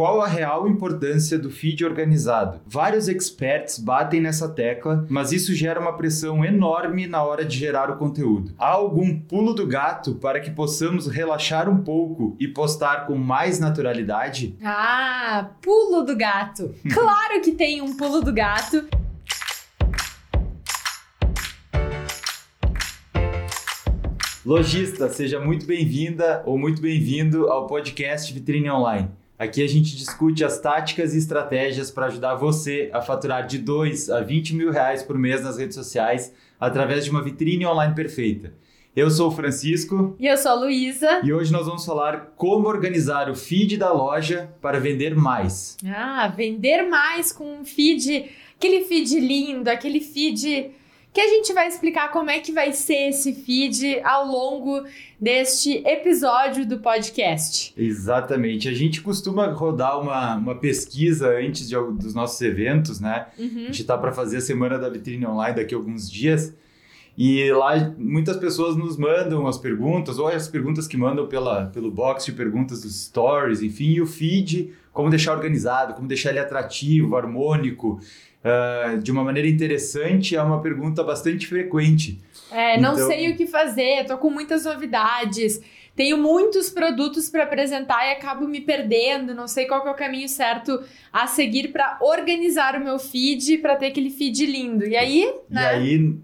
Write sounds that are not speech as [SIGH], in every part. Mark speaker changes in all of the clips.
Speaker 1: qual a real importância do feed organizado? Vários experts batem nessa tecla, mas isso gera uma pressão enorme na hora de gerar o conteúdo. Há algum pulo do gato para que possamos relaxar um pouco e postar com mais naturalidade?
Speaker 2: Ah, pulo do gato. [LAUGHS] Claro que tem um pulo do gato.
Speaker 1: Lojista, seja muito bem-vinda ou muito bem-vindo ao podcast Vitrine Online. Aqui a gente discute as táticas e estratégias para ajudar você a faturar de 2 a 20 mil reais por mês nas redes sociais através de uma vitrine online perfeita. Eu sou o Francisco.
Speaker 2: E eu sou a Luísa.
Speaker 1: E hoje nós vamos falar como organizar o feed da loja para vender mais.
Speaker 2: Ah, vender mais com um feed, aquele feed lindo, aquele feed que a gente vai explicar como é que vai ser esse feed ao longo deste episódio do podcast.
Speaker 1: Exatamente. A gente costuma rodar uma, uma pesquisa antes de, dos nossos eventos, né? Uhum. A gente está para fazer a Semana da Vitrine Online daqui a alguns dias. E lá muitas pessoas nos mandam as perguntas, ou as perguntas que mandam pela, pelo box de perguntas dos stories, enfim, e o feed, como deixar organizado, como deixar ele atrativo, harmônico uh, de uma maneira interessante é uma pergunta bastante frequente.
Speaker 2: É, não então... sei o que fazer, tô com muitas novidades. Tenho muitos produtos para apresentar e acabo me perdendo, não sei qual é o caminho certo a seguir para organizar o meu feed, para ter aquele feed lindo. E aí,
Speaker 1: né? E aí,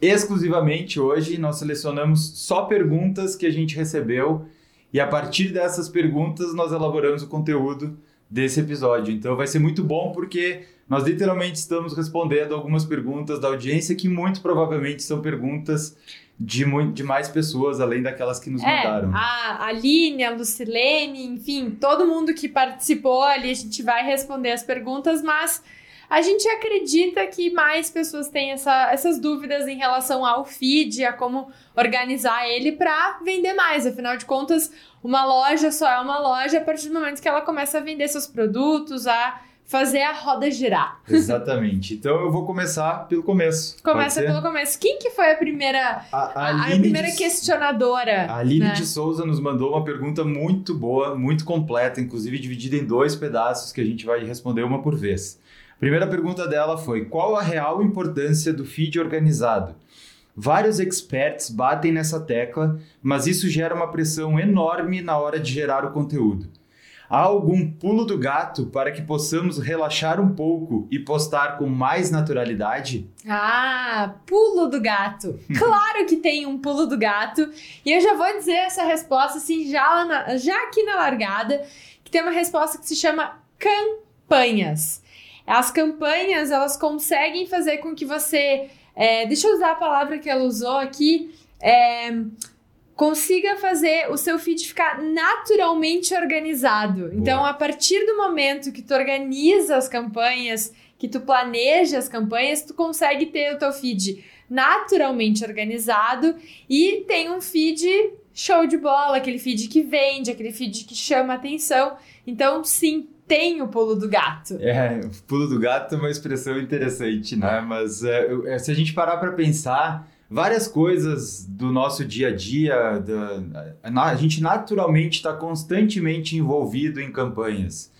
Speaker 1: exclusivamente hoje, nós selecionamos só perguntas que a gente recebeu e a partir dessas perguntas nós elaboramos o conteúdo desse episódio. Então vai ser muito bom porque nós literalmente estamos respondendo algumas perguntas da audiência que muito provavelmente são perguntas de, de mais pessoas, além daquelas que nos é, mandaram.
Speaker 2: A Aline, a Lucilene, enfim, todo mundo que participou ali, a gente vai responder as perguntas, mas a gente acredita que mais pessoas têm essa, essas dúvidas em relação ao feed, a como organizar ele para vender mais. Afinal de contas, uma loja só é uma loja a partir do momento que ela começa a vender seus produtos, a fazer a roda girar. [LAUGHS]
Speaker 1: Exatamente. Então eu vou começar pelo começo.
Speaker 2: Começa pelo começo. Quem que foi a primeira a, a, a, a primeira de, questionadora?
Speaker 1: A Aline né? de Souza nos mandou uma pergunta muito boa, muito completa, inclusive dividida em dois pedaços que a gente vai responder uma por vez. A primeira pergunta dela foi: qual a real importância do feed organizado? Vários experts batem nessa tecla, mas isso gera uma pressão enorme na hora de gerar o conteúdo. Há algum pulo do gato para que possamos relaxar um pouco e postar com mais naturalidade?
Speaker 2: Ah, pulo do gato. [LAUGHS] Claro que tem um pulo do gato. E eu já vou dizer essa resposta assim, já, na, já aqui na largada, que tem uma resposta que se chama campanhas. As campanhas, elas conseguem fazer com que você. É, deixa eu usar a palavra que ela usou aqui. É, consiga fazer o seu feed ficar naturalmente organizado. Então, a partir do momento que tu organiza as campanhas, que tu planeja as campanhas, tu consegue ter o teu feed naturalmente organizado e tem um feed show de bola, aquele feed que vende, aquele feed que chama atenção. Então, sim, tem o pulo do gato.
Speaker 1: É, o pulo do gato é uma expressão interessante, né? Mas é, é se a gente parar para pensar, várias coisas do nosso dia a dia. Da, a gente naturalmente está constantemente envolvido em campanhas.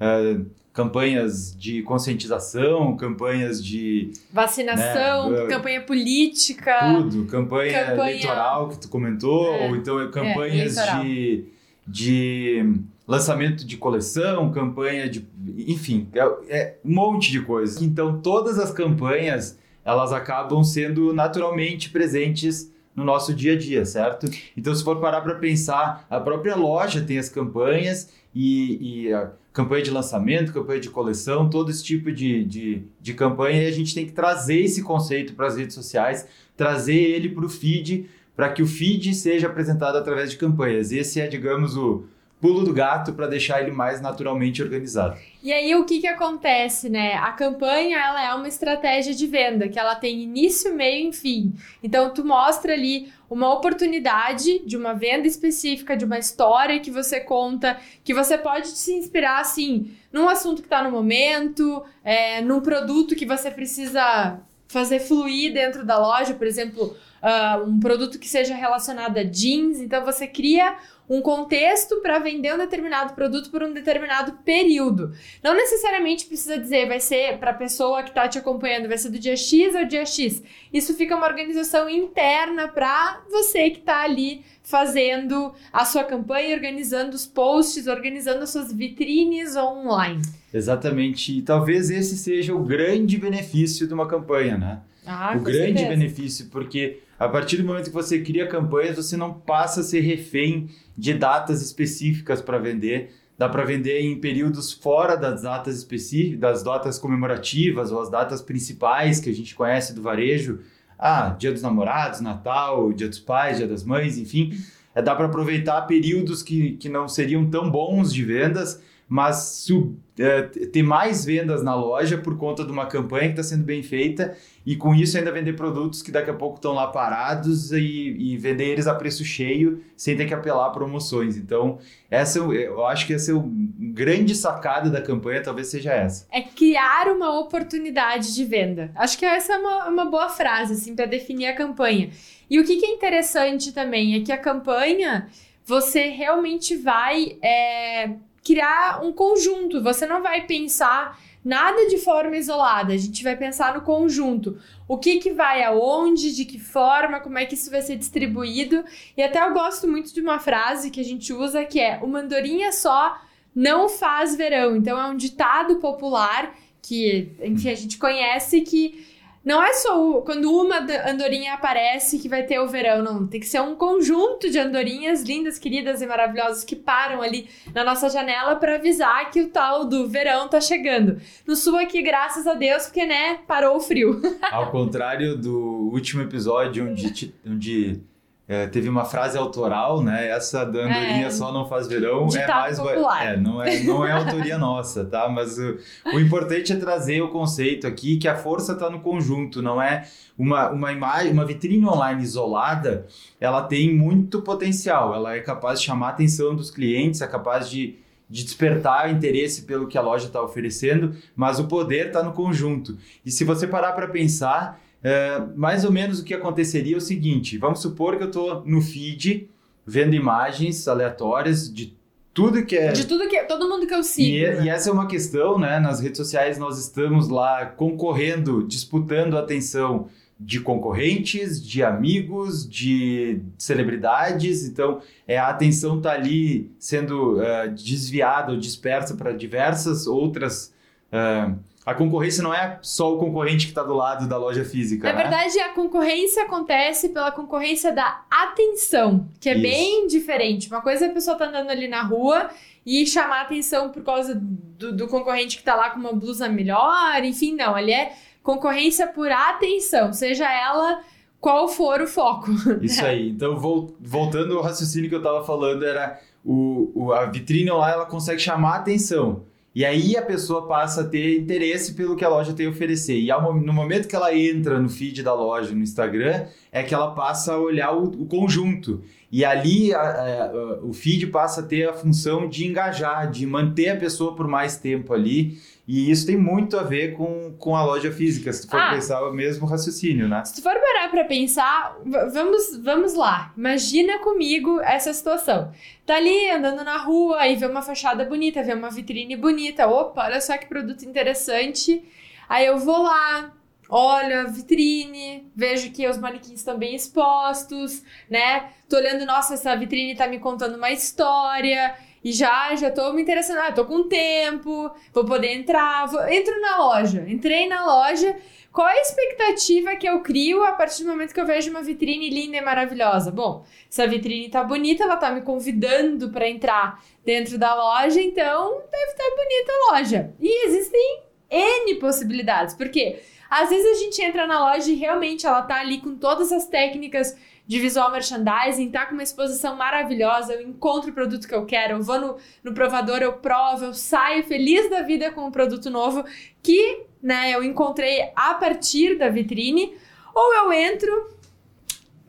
Speaker 1: Uh, campanhas de conscientização, campanhas de
Speaker 2: vacinação, né, campanha política,
Speaker 1: tudo, campanha, campanha, eleitoral que tu comentou, é, ou então campanhas é, de, de lançamento de coleção, campanha de, enfim, é, é um monte de coisas. Então todas as campanhas elas acabam sendo naturalmente presentes no nosso dia a dia, certo? Então, se for parar para pensar, a própria loja tem as campanhas e, e, a campanha de lançamento, campanha de coleção, todo esse tipo de, de, de campanha, e a gente tem que trazer esse conceito para as redes sociais, trazer ele para o feed, para que o feed seja apresentado através de campanhas. Esse é, digamos, o, pulo do gato para deixar ele mais naturalmente organizado.
Speaker 2: E aí o que que acontece, né? A campanha ela é uma estratégia de venda que ela tem início, meio e fim. Então tu mostra ali uma oportunidade de uma venda específica, de uma história que você conta, que você pode se inspirar assim num assunto que está no momento, é, num produto que você precisa fazer fluir dentro da loja, por exemplo, uh, um produto que seja relacionado a jeans. Então você cria um contexto para vender um determinado produto por um determinado período. Não necessariamente precisa dizer vai ser para a pessoa que está te acompanhando, vai ser do dia X ao dia X. Isso fica uma organização interna para você que está ali fazendo a sua campanha, organizando os posts, organizando as suas vitrines online.
Speaker 1: Exatamente. E talvez esse seja o grande benefício de uma campanha, né?
Speaker 2: Ah,
Speaker 1: o grande certeza. benefício, porque a partir do momento que você cria campanhas, você não passa a ser refém de datas específicas para vender. Dá para vender em períodos fora das datas específicas, das datas comemorativas ou as datas principais que a gente conhece do varejo. Ah, Dia dos Namorados, Natal, Dia dos Pais, Dia das Mães, enfim. É, dá para aproveitar períodos que, que não seriam tão bons de vendas mas sub, é, ter mais vendas na loja por conta de uma campanha que está sendo bem feita e com isso ainda vender produtos que daqui a pouco estão lá parados e, e, vender eles a preço cheio sem ter que apelar a promoções. Então, essa eu acho que essa é o grande sacada da campanha, talvez seja essa.
Speaker 2: É criar uma oportunidade de venda. Acho que essa é uma, uma boa frase assim para definir a campanha. E o que, que é interessante também é que a campanha você realmente vai é, criar um conjunto. Você não vai pensar nada de forma isolada. A gente vai pensar no conjunto. O que que vai aonde, de que forma, como é que isso vai ser distribuído. E até eu gosto muito de uma frase que a gente usa que é: "Uma andorinha só não faz verão". Então é um ditado popular que, enfim, a gente conhece que não é só o, quando uma andorinha aparece que vai ter o verão, não. Tem que ser um conjunto de andorinhas lindas, queridas e maravilhosas que param ali na nossa janela para avisar que o tal do verão tá chegando. No sul aqui, graças a Deus, porque, né, parou o frio. [LAUGHS]
Speaker 1: Ao contrário do último episódio onde, onde é, teve uma frase autoral, né? Essa da andorinha é, só não faz verão
Speaker 2: é mais popular.
Speaker 1: é, não é não é autoria [LAUGHS] nossa, tá? Mas o, o importante é trazer o conceito aqui que a força está no conjunto, não é uma, uma imagem, uma vitrine online isolada, ela tem muito potencial, ela é capaz de chamar a atenção dos clientes, é capaz de de despertar interesse pelo que a loja está oferecendo, mas o poder está no conjunto. E se você parar para pensar, é, mais ou menos o que aconteceria é o seguinte: vamos supor que eu estou no feed vendo imagens aleatórias de tudo que é.
Speaker 2: De tudo que. Todo mundo que eu sigo.
Speaker 1: E, né? e, essa é uma questão, né? Nas redes sociais nós estamos lá concorrendo, disputando a atenção de concorrentes, de amigos, de celebridades. Então, é, a atenção está ali sendo uh, desviada ou dispersa para diversas outras. Uh, a concorrência não é só o concorrente que está do lado da loja física.
Speaker 2: Na
Speaker 1: né?
Speaker 2: verdade, a concorrência acontece pela concorrência da atenção, que é Isso. bem diferente. Uma coisa é a pessoa tá andando ali na rua e chamar atenção por causa do, do concorrente que está lá com uma blusa melhor, enfim, não. Ali é concorrência por atenção, seja ela qual for o foco. [LAUGHS]
Speaker 1: Isso aí. Então, voltando ao raciocínio que eu estava falando, era o, o, a vitrine lá ela consegue chamar atenção. E aí a pessoa passa a ter interesse pelo que a loja tem a oferecer. E no momento que ela entra no feed da loja no Instagram, é que ela passa a olhar o, o conjunto. E ali a, a, o feed passa a ter a função de engajar, de manter a pessoa por mais tempo ali. E isso tem muito a ver com, com a loja física, se tu for ah, pensar o mesmo raciocínio, né?
Speaker 2: Se tu for parar pra pensar, vamos, vamos lá. Imagina comigo essa situação. Tá ali andando na rua, aí vê uma fachada bonita, vê uma vitrine bonita. Opa, olha só que produto interessante. Aí eu vou lá, olho a vitrine, vejo que os manequins estão bem expostos, né? Tô olhando, nossa, essa vitrine tá me contando uma história. E já, já tô me interessando, ah, tô com tempo, vou poder entrar, vou, entro na loja. Entrei na loja, qual é a expectativa que eu crio a partir do momento que eu vejo uma vitrine linda e maravilhosa? Bom, se a vitrine tá bonita, ela tá me convidando para entrar dentro da loja, então deve estar bonita a loja. E existem N possibilidades, porque às vezes a gente entra na loja e realmente ela tá ali com todas as técnicas de visual merchandising, tá com uma exposição maravilhosa, eu encontro o produto que eu quero, eu vou no, no provador, eu provo, eu saio feliz da vida com um produto novo que, né, eu encontrei a partir da vitrine, ou eu entro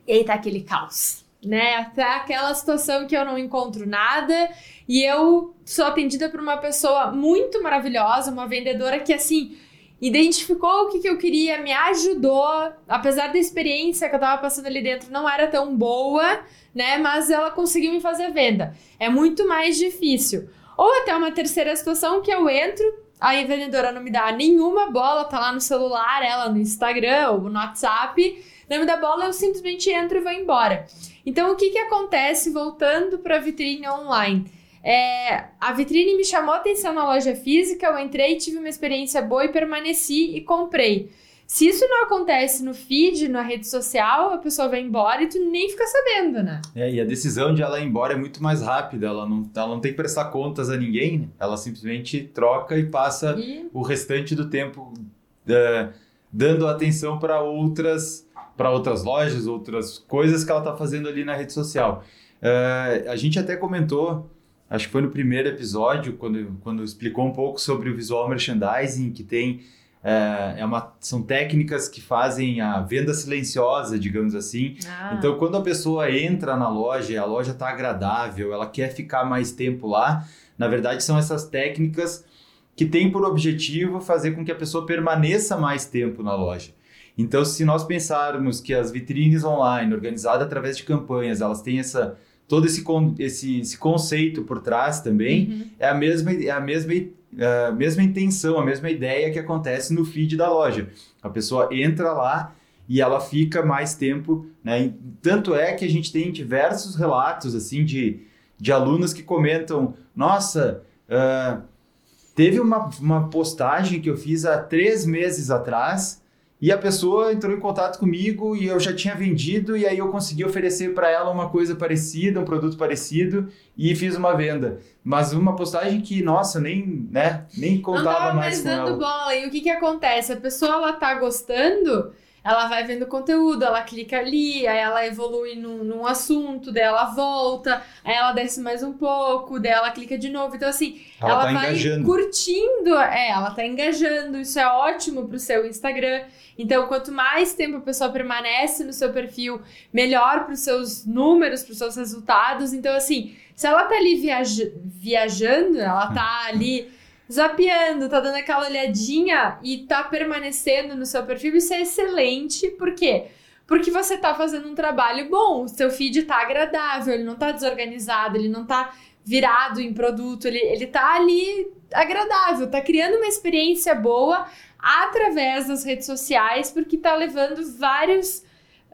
Speaker 2: e tá aquele caos, né? Até aquela situação que eu não encontro nada e eu sou atendida por uma pessoa muito maravilhosa, uma vendedora que assim identificou o que, que eu queria, me ajudou, apesar da experiência que eu tava passando ali dentro não era tão boa, né? Mas ela conseguiu me fazer venda. É muito mais difícil. Ou até uma terceira situação que eu entro, a vendedora não me dá nenhuma bola, tá lá no celular, ela no Instagram ou no WhatsApp, não me dá bola, eu simplesmente entro e vou embora. Então, o que que acontece voltando para a vitrine online? É, a vitrine me chamou a atenção na loja física, eu entrei, tive uma experiência boa e permaneci e comprei. Se isso não acontece no feed, na rede social, a pessoa vai embora e tu nem fica sabendo, né?
Speaker 1: É, e a decisão de ela ir embora é muito mais rápida. Ela não, ela não tem que prestar contas a ninguém, né? Ela simplesmente troca e passa e... o restante do tempo uh, dando atenção para outras para outras lojas, outras coisas que ela está fazendo ali na rede social. Uh, a gente até comentou acho que foi no primeiro episódio, quando, quando explicou um pouco sobre o visual merchandising, que tem. É, é uma, são técnicas que fazem a venda silenciosa, digamos assim. Ah. Então, quando a pessoa entra na loja, a loja está agradável, ela quer ficar mais tempo lá, na verdade, são essas técnicas que têm por objetivo fazer com que a pessoa permaneça mais tempo na loja. Então, se nós pensarmos que as vitrines online, organizadas através de campanhas, elas têm essa todo esse, esse, esse conceito por trás também uhum. é a mesma é a mesma a mesma intenção, a mesma ideia que acontece no feed da loja. A pessoa entra lá e ela fica mais tempo, né? Tanto é que a gente tem diversos relatos assim de, de alunos que comentam: nossa, uh, teve uma, uma postagem que eu fiz há três meses atrás e a pessoa entrou em contato comigo e eu já tinha vendido, e aí eu consegui oferecer para ela uma coisa parecida, um produto parecido, e fiz uma venda. Mas uma postagem que, nossa, nem, né, nem contava
Speaker 2: Não
Speaker 1: mais,
Speaker 2: mais dando ela. bola. E o que que acontece? A pessoa, ela tá gostando ela vai vendo conteúdo, ela clica ali, aí ela evolui num, num assunto, daí ela volta, aí ela desce mais um pouco, daí ela clica de novo. Então, assim, ela, ela tá vai engajando. curtindo, é, ela tá engajando, isso é ótimo pro seu Instagram. Então, quanto mais tempo a pessoa permanece no seu perfil, melhor pros seus números, pros seus resultados. Então, assim, se ela tá ali viaja viajando, ela tá ali zapeando, tá dando aquela olhadinha e tá permanecendo no seu perfil, isso é excelente. Por quê? Porque você tá fazendo um trabalho bom, o seu feed tá agradável, ele não tá desorganizado, ele não tá virado em produto, ele, ele tá ali agradável, tá criando uma experiência boa através das redes sociais, porque tá levando vários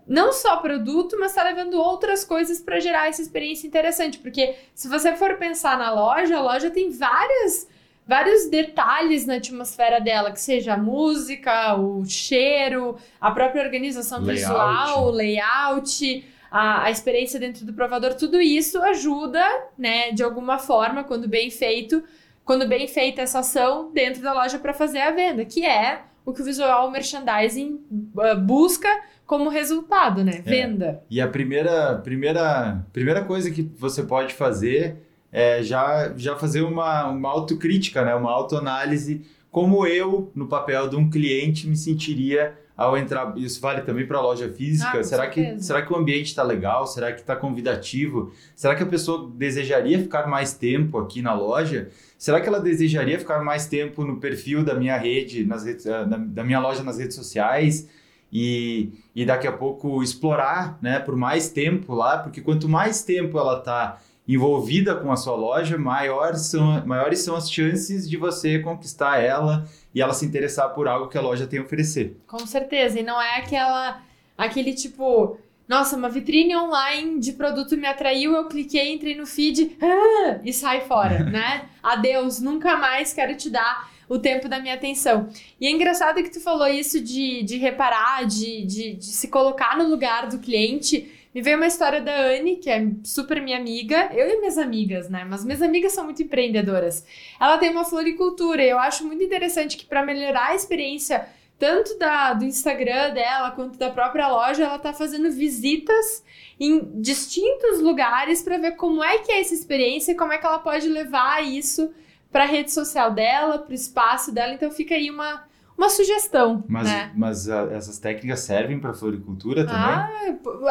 Speaker 2: não só produto, mas está levando outras coisas para gerar essa experiência interessante. Porque se você for pensar na loja, a loja tem várias vários detalhes na atmosfera dela, que seja a música, o cheiro, a própria organização layout. visual, o layout, a, a experiência dentro do provador, tudo isso ajuda, né, de alguma forma, quando bem feito, quando bem feita essa ação dentro da loja para fazer a venda, que é o que o visual merchandising uh, busca como resultado, né? É. Venda.
Speaker 1: E a primeira, primeira, primeira coisa que você pode fazer é, já, já fazer uma, uma autocrítica, né? uma autoanálise, como eu, no papel de um cliente, me sentiria ao entrar. Isso vale também para a loja física. Ah, será, que, será que o ambiente está legal? Será que está convidativo? Será que a pessoa desejaria ficar mais tempo aqui na loja? Será que ela desejaria ficar mais tempo no perfil da minha rede, nas redes, da, da minha loja nas redes sociais? E, e daqui a pouco explorar né, por mais tempo lá, porque quanto mais tempo ela está envolvida com a sua loja, maior são, maiores são as chances de você conquistar ela e ela se interessar por algo que a loja tem a oferecer.
Speaker 2: Com certeza, e não é aquela aquele tipo, nossa, uma vitrine online de produto me atraiu, eu cliquei, entrei no feed ah, e sai fora, [LAUGHS] né? Adeus, nunca mais quero te dar o tempo da minha atenção. E é engraçado que tu falou isso de, de reparar, de, de, de se colocar no lugar do cliente. Me veio uma história da Anne, que é super minha amiga, eu e minhas amigas, né? Mas minhas amigas são muito empreendedoras. Ela tem uma floricultura e eu acho muito interessante que para melhorar a experiência tanto da, do Instagram dela quanto da própria loja, ela tá fazendo visitas em distintos lugares para ver como é que é essa experiência e como é que ela pode levar isso para a rede social dela, para o espaço dela. Então fica aí uma uma sugestão.
Speaker 1: Mas,
Speaker 2: né?
Speaker 1: mas a, ah, essas técnicas servem para floricultura também?
Speaker 2: Ah,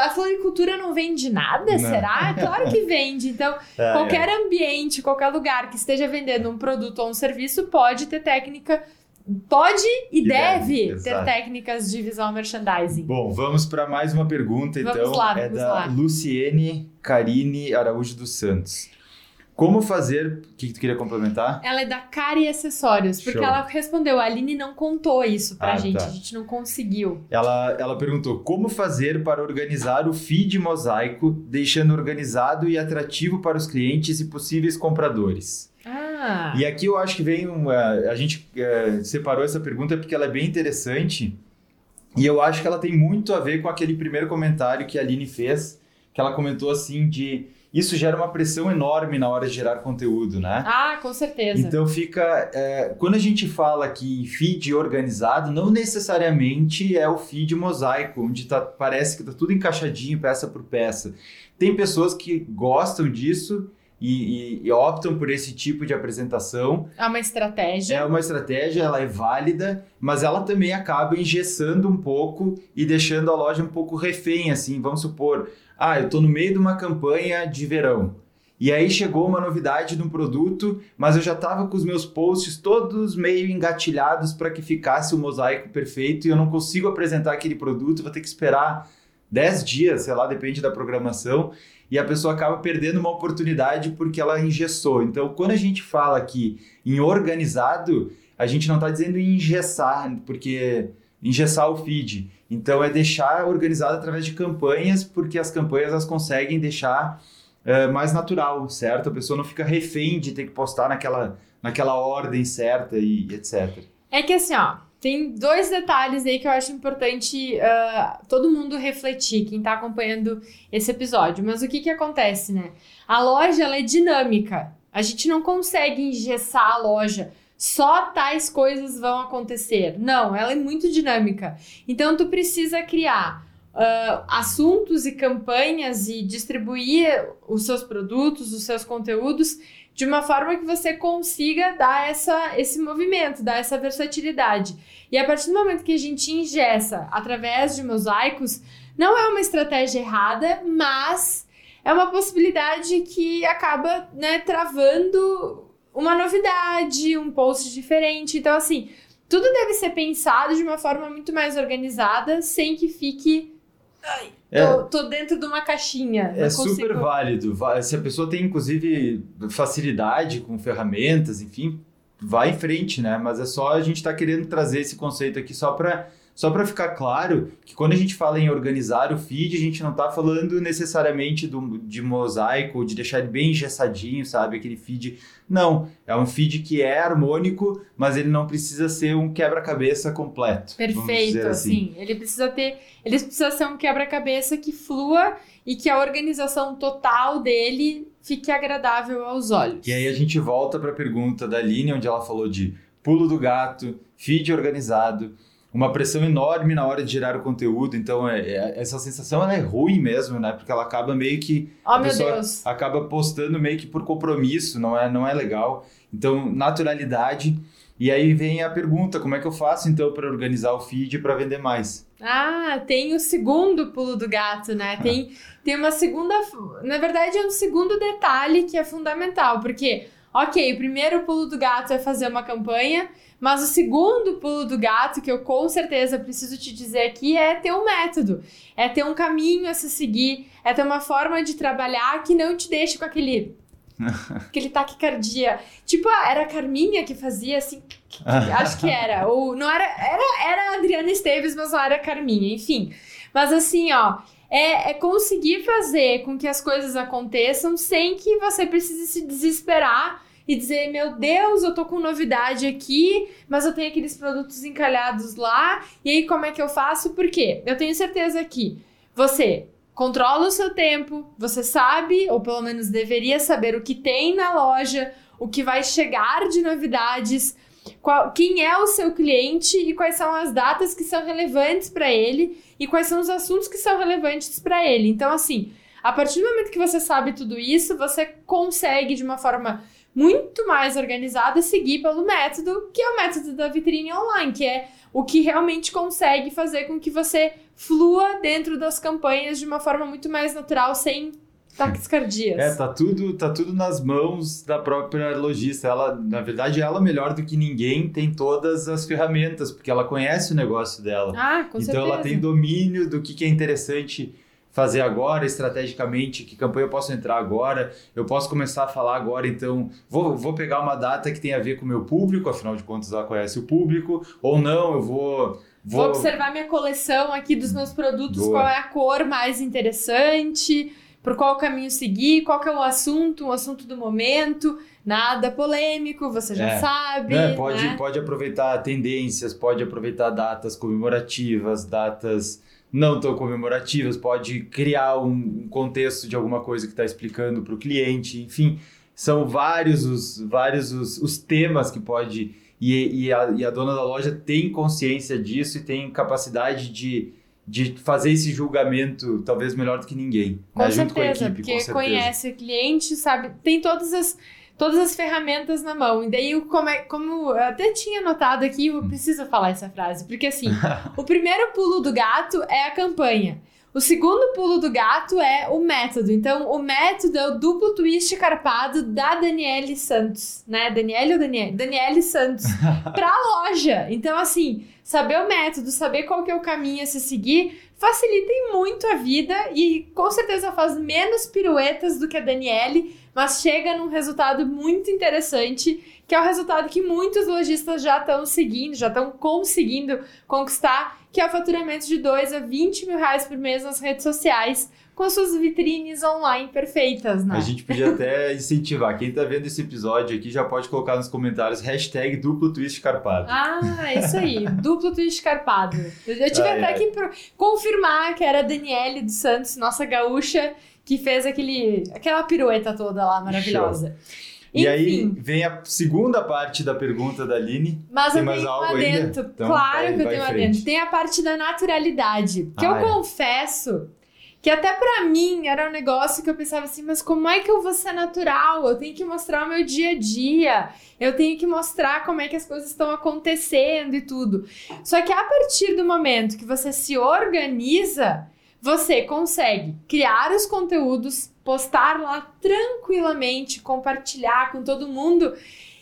Speaker 2: a floricultura não vende nada, não. será? [LAUGHS] Claro que vende. Então, é, qualquer é. ambiente, qualquer lugar que esteja vendendo um produto ou um serviço pode ter técnica pode e, e deve, deve ter técnicas de visual merchandising.
Speaker 1: Bom, vamos para mais uma pergunta,
Speaker 2: vamos
Speaker 1: então.
Speaker 2: Lá,
Speaker 1: é da
Speaker 2: lá.
Speaker 1: Luciene Carine Araújo dos Santos. Como fazer. O que, tu queria complementar?
Speaker 2: Ela é da Cari Acessórios, porque
Speaker 1: Show.
Speaker 2: ela respondeu. A Aline não contou isso pra
Speaker 1: Ah,
Speaker 2: gente,
Speaker 1: tá.
Speaker 2: a gente não conseguiu.
Speaker 1: Ela, ela perguntou como fazer para organizar o feed mosaico, deixando organizado e atrativo para os clientes e possíveis compradores.
Speaker 2: Ah,
Speaker 1: E aqui eu acho que vem uma. A gente eh, separou essa pergunta porque ela é bem interessante. E eu acho que ela tem muito a ver com aquele primeiro comentário que a Aline fez, que ela comentou assim de isso gera uma pressão enorme na hora de gerar conteúdo, né?
Speaker 2: ah com certeza.
Speaker 1: Então fica. é, quando a gente fala aqui em feed organizado, não necessariamente é o feed mosaico, onde tá, parece que tá tudo encaixadinho, peça por peça. Tem pessoas que gostam disso e, e- e optam por esse tipo de apresentação.
Speaker 2: É uma estratégia.
Speaker 1: É uma estratégia, ela é válida, mas ela também acaba engessando um pouco e deixando a loja um pouco refém, assim. Vamos supor, ah, eu estou no meio de uma campanha de verão. E aí chegou uma novidade de um produto, mas eu já estava com os meus posts todos meio engatilhados para que ficasse o mosaico perfeito e eu não consigo apresentar aquele produto, vou ter que esperar 10 dias, sei lá, depende da programação, e a pessoa acaba perdendo uma oportunidade porque ela engessou. Então, quando a gente fala aqui em organizado, a gente não está dizendo em engessar, porque engessar o feed. Então, é deixar organizado através de campanhas, porque as campanhas elas conseguem deixar é, mais natural, certo? A pessoa não fica refém de ter que postar naquela, naquela ordem certa e etc.
Speaker 2: É que assim, ó, tem dois detalhes aí que eu acho importante ah, todo mundo refletir, quem tá acompanhando esse episódio. Mas o que que acontece, né? A loja, ela é dinâmica. A gente não consegue engessar a loja. Só tais coisas vão acontecer. Não, ela é muito dinâmica. Então, tu precisa criar ah, assuntos e campanhas e distribuir os seus produtos, os seus conteúdos de uma forma que você consiga dar essa, esse movimento, dar essa versatilidade. E a partir do momento que a gente ingessa através de mosaicos, não é uma estratégia errada, mas é uma possibilidade que acaba né, travando uma novidade, um post diferente. Então, assim, tudo deve ser pensado de uma forma muito mais organizada, sem que fique. Ai,
Speaker 1: É.
Speaker 2: tô, tô dentro de uma caixinha.
Speaker 1: É
Speaker 2: não
Speaker 1: super
Speaker 2: consigo-
Speaker 1: válido. Se a pessoa tem, inclusive, facilidade com ferramentas, enfim, vai em frente, né? Mas é só a gente estar querendo trazer esse conceito aqui só para só para ficar claro que quando a gente fala em organizar o feed, a gente não está falando necessariamente do, de mosaico, de deixar ele bem engessadinho, sabe? Aquele feed. Não, é um feed que é harmônico, mas ele não precisa ser um quebra-cabeça completo.
Speaker 2: Perfeito, assim. Ele precisa ter. Ele precisa ser um quebra-cabeça que flua e que a organização total dele fique agradável aos olhos.
Speaker 1: E aí a gente volta para a pergunta da Aline, onde ela falou de pulo do gato, feed organizado, uma pressão enorme na hora de gerar o conteúdo. Então, é, é- essa sensação é ruim mesmo, né? Porque ela acaba meio que.
Speaker 2: Oh,
Speaker 1: a
Speaker 2: meu
Speaker 1: pessoa
Speaker 2: Deus.
Speaker 1: acaba postando meio que por compromisso, não é, não é legal. Então, naturalidade. E aí vem a pergunta: como é que eu faço então para organizar o feed para vender mais?
Speaker 2: Ah, tem o segundo pulo do gato, né? Tem, [LAUGHS] tem uma segunda. Na verdade, é um segundo detalhe que é fundamental, porque, ok, o primeiro pulo do gato é fazer uma campanha, mas o segundo pulo do gato, que eu com certeza preciso te dizer aqui, é ter um método, é ter um caminho a se seguir, é ter uma forma de trabalhar que não te deixe com aquele. [LAUGHS] aquele taquicardia. Tipo, ah, era a Carminha que fazia assim. Acho que era. Ou não era. Era, era a Adriana Esteves, mas não era a Carminha, enfim. Mas assim, ó. É, é conseguir fazer com que as coisas aconteçam sem que você precise se desesperar e dizer, meu Deus, eu tô com novidade aqui, mas eu tenho aqueles produtos encalhados lá, e aí como é que eu faço? Por quê? Eu tenho certeza que você controla o seu tempo, você sabe, ou pelo menos deveria saber o que tem na loja, o que vai chegar de novidades, qual- quem é o seu cliente e quais são as datas que são relevantes para ele e quais são os assuntos que são relevantes para ele. Então, assim, a partir do momento que você sabe tudo isso, você consegue de uma forma muito mais organizada seguir pelo método que é o método da vitrine online, que é o que realmente consegue fazer com que você flua dentro das campanhas de uma forma muito mais natural, sem taquicardias.
Speaker 1: É, tá tudo, tá tudo nas mãos da própria lojista. Ela, na verdade, ela melhor do que ninguém tem todas as ferramentas, porque ela conhece o negócio dela.
Speaker 2: Ah, com
Speaker 1: então
Speaker 2: certeza.
Speaker 1: ela tem domínio do que, que é interessante fazer agora, estrategicamente, que campanha eu posso entrar agora, eu posso começar a falar agora, então vou, vou pegar uma data que tem a ver com o meu público, afinal de contas ela conhece o público, ou não, eu vou
Speaker 2: Vou, vou observar minha coleção aqui dos meus produtos, Boa. qual é a cor mais interessante, por qual caminho seguir, qual é o assunto, o assunto do momento, nada polêmico, você já é. sabe.
Speaker 1: É, pode, né? pode aproveitar tendências, pode aproveitar datas comemorativas, datas não tão comemorativas, pode criar um, contexto de alguma coisa que está explicando para o cliente, enfim, são vários os, vários os, os temas que pode e, e, a, e a dona da loja tem consciência disso e tem capacidade de, de fazer esse julgamento talvez melhor do que ninguém.
Speaker 2: Com né? certeza, Junto com a equipe, porque com certeza. conhece o cliente, sabe, tem todas as todas as ferramentas na mão. E daí, como, é, como eu até tinha notado aqui, eu preciso falar essa frase, porque assim, [LAUGHS] o primeiro pulo do gato é a campanha. O segundo pulo do gato é o método. Então, o método é o duplo twist carpado da Daniele Santos, né? Daniele ou Daniele? Daniele Santos. [LAUGHS] pra loja. Então, assim, saber o método, saber qual que é o caminho a se seguir, facilita muito a vida e com certeza faz menos piruetas do que a Daniele, mas chega num resultado muito interessante, que é o resultado que muitos lojistas já estão seguindo, já estão conseguindo conquistar que é o faturamento de 2 a 20 mil reais por mês nas redes sociais, com suas vitrines online perfeitas, né?
Speaker 1: A gente podia até [LAUGHS] incentivar. Quem tá vendo esse episódio aqui já pode colocar nos comentários hashtag duplo twist carpado.
Speaker 2: Ah, isso aí. [LAUGHS] duplo twist carpado. Eu tive ai, até ai. que confirmar que era a Daniele dos Santos, nossa gaúcha, que fez aquele, aquela pirueta toda lá maravilhosa. Show.
Speaker 1: E aí vem a segunda parte da pergunta da Aline.
Speaker 2: Mas Tem eu mais tenho algo adentro. Então, claro vai, que eu tenho adentro. Tem a parte da naturalidade. Que ah, eu é. confesso que até para mim era um negócio que eu pensava assim, mas como é que eu vou ser natural? Eu tenho que mostrar o meu dia a dia, eu tenho que mostrar como é que as coisas estão acontecendo e tudo. Só que a partir do momento que você se organiza, você consegue criar os conteúdos, postar lá tranquilamente, compartilhar com todo mundo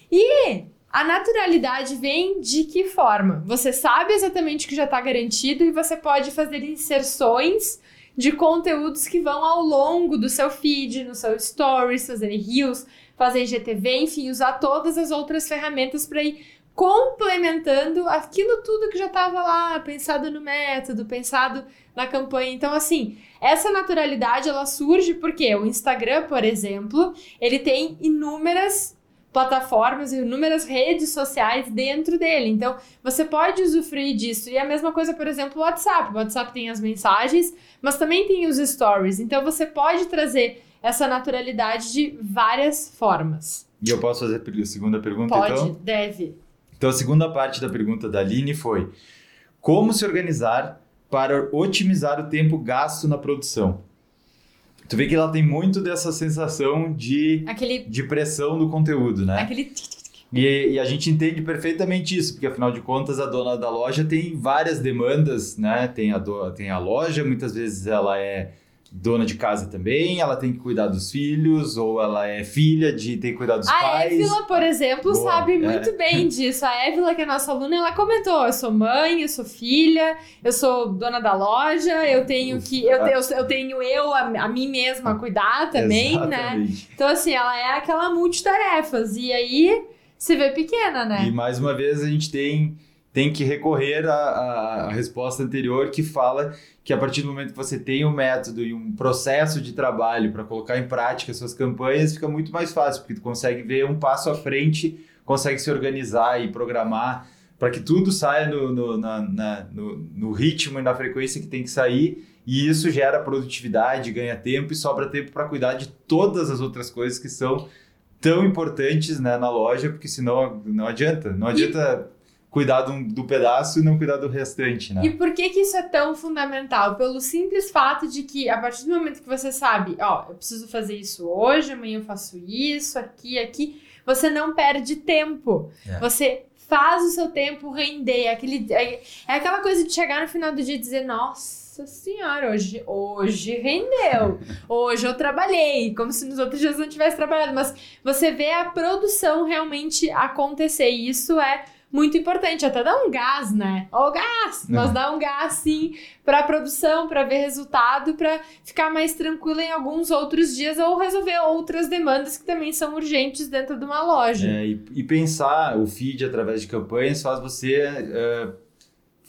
Speaker 2: e a naturalidade vem de que forma? Você sabe exatamente o que já está garantido e você pode fazer inserções de conteúdos que vão ao longo do seu feed, no seu stories, fazer reels, fazer IGTV, enfim, usar todas as outras ferramentas para ir complementando aquilo tudo que já estava lá, pensado no método, pensado na campanha. Então, assim, essa naturalidade ela surge porque o Instagram, por exemplo, ele tem inúmeras plataformas e inúmeras redes sociais dentro dele. Então, você pode usufruir disso. E a mesma coisa, por exemplo, o WhatsApp. O WhatsApp tem as mensagens, mas também tem os stories. Então, você pode trazer essa naturalidade de várias formas.
Speaker 1: E eu posso fazer a segunda pergunta,
Speaker 2: pode,
Speaker 1: então?
Speaker 2: Pode, deve.
Speaker 1: Então, a segunda parte da pergunta da Aline foi: como se organizar para otimizar o tempo gasto na produção? Tu vê que ela tem muito dessa sensação de,
Speaker 2: Aquele...
Speaker 1: de pressão no conteúdo, né?
Speaker 2: Aquele.
Speaker 1: E, e, a gente entende perfeitamente isso, porque afinal de contas a dona da loja tem várias demandas, né? Tem a, do, tem a loja, muitas vezes ela é dona de casa também, ela tem que cuidar dos filhos, ou ela é filha de ter que cuidar dos
Speaker 2: a
Speaker 1: pais.
Speaker 2: A Évila, por exemplo, Boa, sabe é. muito bem disso. A Évila, que é nossa aluna, ela comentou: eu sou mãe, eu sou filha, eu sou dona da loja, eu tenho que. Eu, eu, eu tenho eu, a, a, mim mesma, a cuidar também, né? Exatamente. né? Então, assim, ela é aquela multitarefas. E aí se vê pequena, né?
Speaker 1: E mais uma vez a gente tem tem que recorrer à, à, resposta anterior que fala que a partir do momento que você tem um método e um processo de trabalho para colocar em prática suas campanhas, fica muito mais fácil, porque tu consegue ver um passo à frente, consegue se organizar e programar para que tudo saia no, no, na, na, no, no ritmo e na frequência que tem que sair, e isso gera produtividade, ganha tempo e sobra tempo para cuidar de todas as outras coisas que são tão importantes né, na loja, porque senão não adianta. Não adianta cuidar do, do, pedaço e não cuidar do restante, né?
Speaker 2: E por que que isso é tão fundamental? Pelo simples fato de que a partir do momento que você sabe, ó, eu preciso fazer isso hoje, amanhã eu faço isso, aqui, aqui, você não perde tempo. É. Você faz o seu tempo render, aquele, é, é aquela coisa de chegar no final do dia e dizer, nossa, nossa senhora, hoje, hoje rendeu. [LAUGHS] Hoje eu trabalhei, como se nos outros dias não tivesse trabalhado. Mas você vê a produção realmente acontecer. E isso é muito importante, até dá um gás, né? Ó, gás! Mas dá um gás, sim, para produção, para ver resultado, para ficar mais tranquilo em alguns outros dias ou resolver outras demandas que também são urgentes dentro de uma loja.
Speaker 1: É, e, e, pensar o feed através de campanhas faz você. Uh,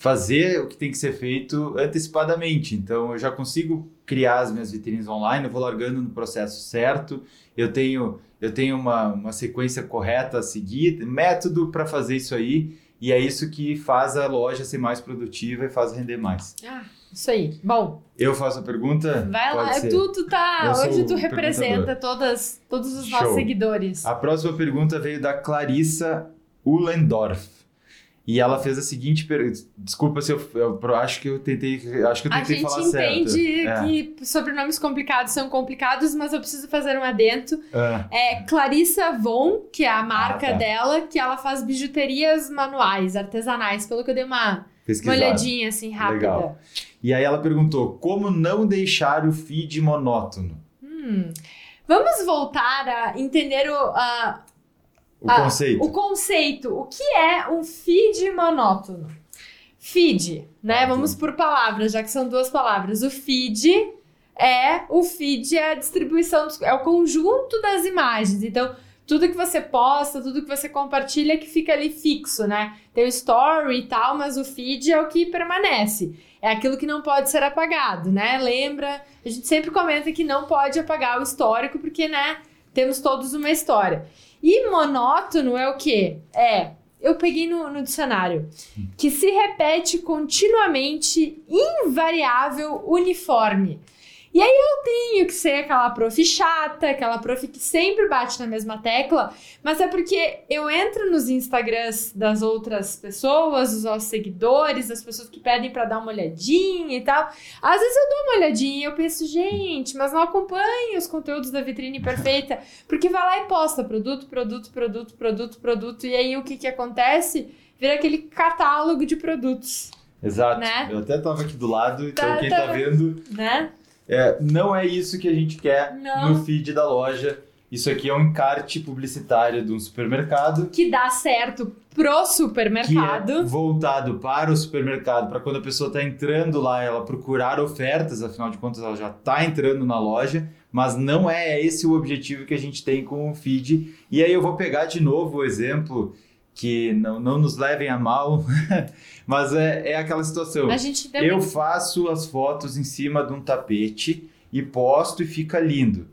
Speaker 1: fazer o que tem que ser feito antecipadamente. Então, eu já consigo criar as minhas vitrines online, eu vou largando no processo certo, eu tenho eu tenho uma, uma sequência correta a seguir, método para fazer isso aí, e é isso que faz a loja ser mais produtiva e faz render mais.
Speaker 2: Ah, isso aí. Bom.
Speaker 1: Eu faço a pergunta?
Speaker 2: Vai lá, ser. tu, tu tá. Eu hoje tu representa todas, todos os Show. nossos seguidores.
Speaker 1: A próxima pergunta veio da Clarissa Ullendorf. E ela fez a seguinte pergunta. Desculpa se eu, eu, acho que eu tentei, acho que eu tentei falar certo.
Speaker 2: A gente entende que é. sobrenomes complicados são complicados, mas eu preciso fazer um adento. É, é Clarissa Von, que é a marca ah, tá. dela, que ela faz bijuterias manuais, artesanais, pelo que eu dei uma, uma olhadinha assim rápida. Legal.
Speaker 1: E aí ela perguntou: como não deixar o feed monótono?
Speaker 2: Hum. Vamos voltar a entender o, a,
Speaker 1: o ah, conceito.
Speaker 2: O conceito. O que é um feed monótono? Feed, né? Vamos por palavras, já que são duas palavras. O feed é o feed é a distribuição, é o conjunto das imagens. Então, tudo que você posta, tudo que você compartilha que fica ali fixo, né? Tem o story e tal, mas o feed é o que permanece. É aquilo que não pode ser apagado, né? Lembra? A gente sempre comenta que não pode apagar o histórico, porque, né? Temos todos uma história. E monótono é o quê? É, eu peguei no, no dicionário, que se repete continuamente, invariável, uniforme. E aí eu tenho que ser aquela prof chata, aquela prof que sempre bate na mesma tecla, mas é porque eu entro nos Instagrams das outras pessoas, dos nossos seguidores, das pessoas que pedem para dar uma olhadinha e tal. Às vezes eu dou uma olhadinha e eu penso, gente, mas não acompanhe os conteúdos da vitrine perfeita, porque vai lá e posta produto, produto, produto, produto, produto, e aí o que que acontece? Vira aquele catálogo de produtos.
Speaker 1: Exato. Né? Eu até tava aqui do lado, então tá, quem tá, tá vendo.
Speaker 2: Né?
Speaker 1: É, não é isso que a gente quer não. no feed da loja. Isso aqui é um encarte publicitário de um supermercado.
Speaker 2: Que dá certo pro supermercado.
Speaker 1: É voltado para o supermercado, para quando a pessoa está entrando lá, ela procurar ofertas, afinal de contas ela já está entrando na loja, mas não é esse o objetivo que a gente tem com o feed. E aí eu vou pegar de novo o exemplo que não, não nos levem a mal, [LAUGHS] mas é, é aquela situação. Eu faço as fotos em cima de um tapete e posto e fica lindo.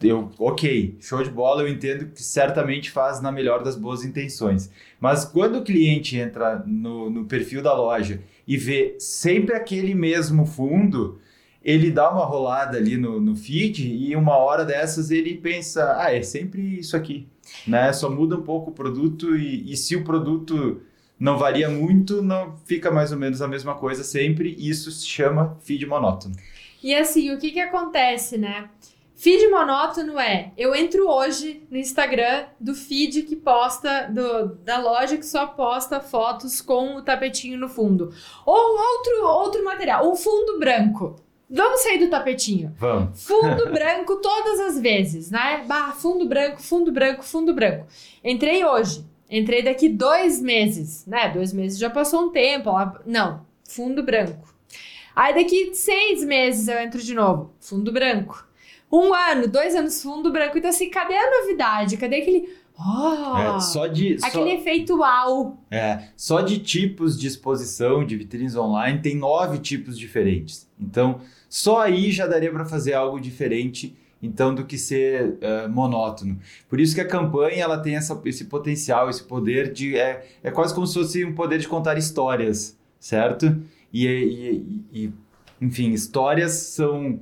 Speaker 1: Eu, ok, show de bola, eu entendo que certamente faz na melhor das boas intenções. Mas quando o cliente entra no, no perfil da loja e vê sempre aquele mesmo fundo, ele dá uma rolada ali no, no feed e uma hora dessas ele pensa, ah, é sempre isso aqui né? Só muda um pouco o produto e, e se o produto não varia muito, não fica mais ou menos a mesma coisa sempre. Isso se chama feed monótono.
Speaker 2: E assim, o que que acontece, né? Feed monótono é, eu entro hoje no Instagram do feed que posta, do, da loja que só posta fotos com o tapetinho no fundo. Ou outro, outro material, um fundo branco. Vamos sair do tapetinho.
Speaker 1: Vamos.
Speaker 2: Fundo [LAUGHS] branco todas as vezes, né? Bah, fundo branco, fundo branco, fundo branco. Entrei hoje. Entrei daqui dois meses, né? Dois meses já passou um tempo. Lá... Não, fundo branco. Aí daqui seis meses eu entro de novo. Fundo branco. Um ano, dois anos, fundo branco. Então, assim, cadê a novidade? Cadê aquele. Oh,
Speaker 1: é, só de,
Speaker 2: aquele
Speaker 1: só,
Speaker 2: efeito uau.
Speaker 1: É, só de tipos de exposição de vitrines online tem nove tipos diferentes. Então, só aí já daria para fazer algo diferente então do que ser uh, monótono. Por isso que a campanha ela tem essa, esse potencial, esse poder de é, é quase como se fosse um poder de contar histórias, certo? E, e, e enfim, histórias são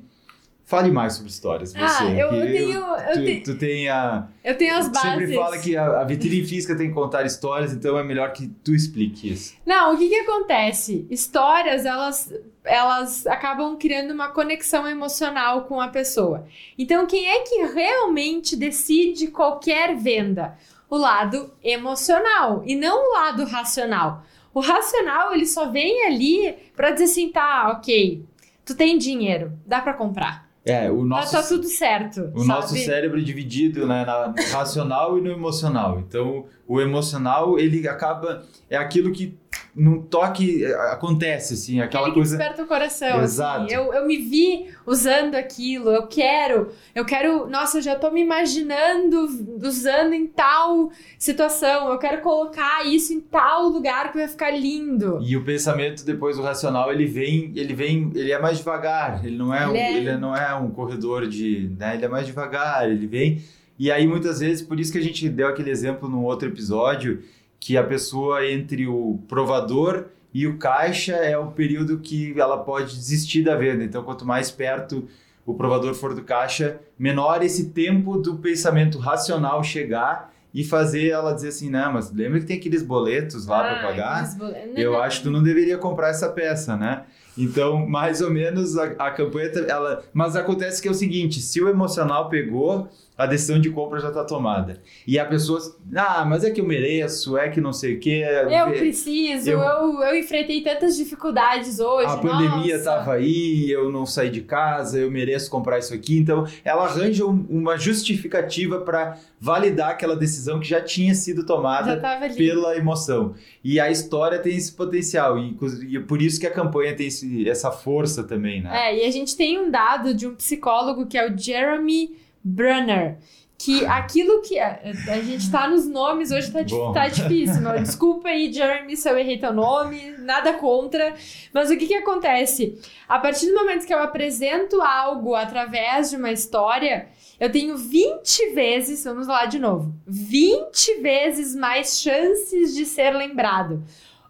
Speaker 1: Fale mais sobre histórias, você.
Speaker 2: Ah, eu, eu tenho. Eu,
Speaker 1: tu,
Speaker 2: te...
Speaker 1: tu tem a.
Speaker 2: Eu tenho as bases.
Speaker 1: Sempre fala que a, a vitrine física tem que contar histórias, então é melhor que tu explique isso.
Speaker 2: Não, o que que acontece? Histórias, elas, elas acabam criando uma conexão emocional com a pessoa. Então, quem é que realmente decide qualquer venda? O lado emocional e não o lado racional. O racional, ele só vem ali para dizer assim, tá, ok, tu tem dinheiro, dá para comprar.
Speaker 1: É, o nosso,
Speaker 2: tá, tá tudo certo.
Speaker 1: O
Speaker 2: sabe?
Speaker 1: nosso cérebro é dividido né, no racional e no emocional. Então, o emocional, ele acaba. É aquilo que num toque é, acontece, assim, aquela
Speaker 2: Aquele
Speaker 1: coisa.
Speaker 2: Que desperta o coração. assim.
Speaker 1: Exato.
Speaker 2: Eu, eu me vi usando aquilo, eu quero, eu quero, nossa, eu já tô me imaginando usando em tal situação, eu quero colocar isso em tal lugar que vai ficar lindo.
Speaker 1: E o pensamento depois do racional, ele vem, ele vem, ele é mais devagar, ele não é,
Speaker 2: Ele
Speaker 1: um,
Speaker 2: é-
Speaker 1: ele não é um corredor de, né, ele é mais devagar, ele vem e aí muitas vezes, por isso que a gente deu aquele exemplo no outro episódio, que a pessoa entre o provador e o caixa é o período que ela pode desistir da venda. Então, quanto mais perto o provador for do caixa, menor esse tempo do pensamento racional chegar e fazer ela dizer assim, não, mas lembra que tem aqueles boletos lá para
Speaker 2: Ah,
Speaker 1: pagar?
Speaker 2: aqueles boletos. Não,
Speaker 1: Eu
Speaker 2: não.
Speaker 1: acho que tu não deveria comprar essa peça, né? Então, mais ou menos a, a campanha, ela, mas acontece que é o seguinte, se o emocional pegou, a decisão de compra já está tomada. E a pessoa, ah, mas é que eu mereço, é que não sei o quê.
Speaker 2: Eu
Speaker 1: é-
Speaker 2: preciso,
Speaker 1: eu-
Speaker 2: eu, eu, enfrentei tantas dificuldades hoje.
Speaker 1: a pandemia
Speaker 2: nossa.
Speaker 1: estava aí, eu não saí de casa, eu mereço comprar isso aqui. Então, ela arranja um- uma justificativa para validar aquela decisão que já tinha sido tomada pela emoção. E a história tem esse potencial. E, e é por isso que a campanha tem esse- essa força também, né?
Speaker 2: É, e a gente tem um dado de um psicólogo que é o Jeremy Brunner. Que aquilo que. A, a gente tá nos nomes, hoje tá, tá difícil. [LAUGHS] Desculpa aí, Jeremy, se eu errei teu nome, nada contra. Mas o que que acontece? A partir do momento que eu apresento algo através de uma história, eu tenho 20 vezes, vamos lá de novo, 20 vezes mais chances de ser lembrado.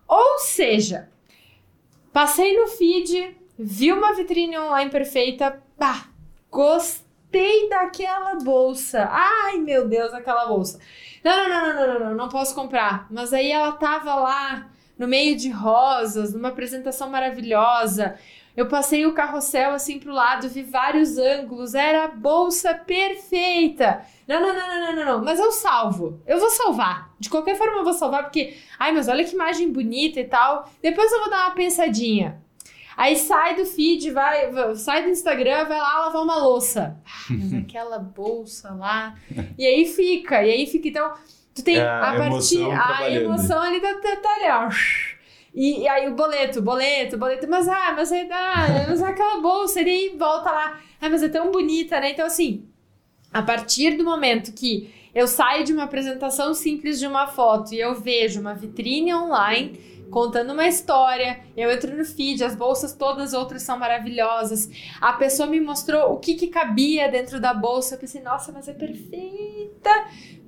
Speaker 2: Ou seja, passei no feed, vi uma vitrine online perfeita, pá, gostei daquela bolsa. Ai, meu Deus, aquela bolsa. Não, não, não, não, não, não, não, não posso comprar. Mas aí ela tava lá no meio de rosas, numa apresentação maravilhosa. Eu passei o carrossel assim pro lado, vi vários ângulos, era a bolsa perfeita. Não, não, não, não, não, não, não, mas eu salvo. Eu vou salvar. De qualquer forma eu vou salvar porque, ai, mas olha que imagem bonita e tal. Depois eu vou dar uma pensadinha. Aí sai do feed, vai, sai do Instagram, vai lá lavar uma louça. Ah, mas [LAUGHS] aquela bolsa lá. [LAUGHS] E aí fica, e aí fica. Então, tu tem
Speaker 1: É,
Speaker 2: a
Speaker 1: a
Speaker 2: partir.
Speaker 1: emoção
Speaker 2: A emoção ali tá, tá, tá ali, ó. E, e aí o boleto, boleto, boleto, mas ah, mas é, ah, mas aquela bolsa, e aí volta lá. Ah, mas é tão bonita, né? Então, assim, a partir do momento que eu saio de uma apresentação simples de uma foto e eu vejo uma vitrine online contando uma história, eu entro no feed, as bolsas todas outras são maravilhosas. A pessoa me mostrou o que, que cabia dentro da bolsa. Eu pensei, nossa, mas é perfeita.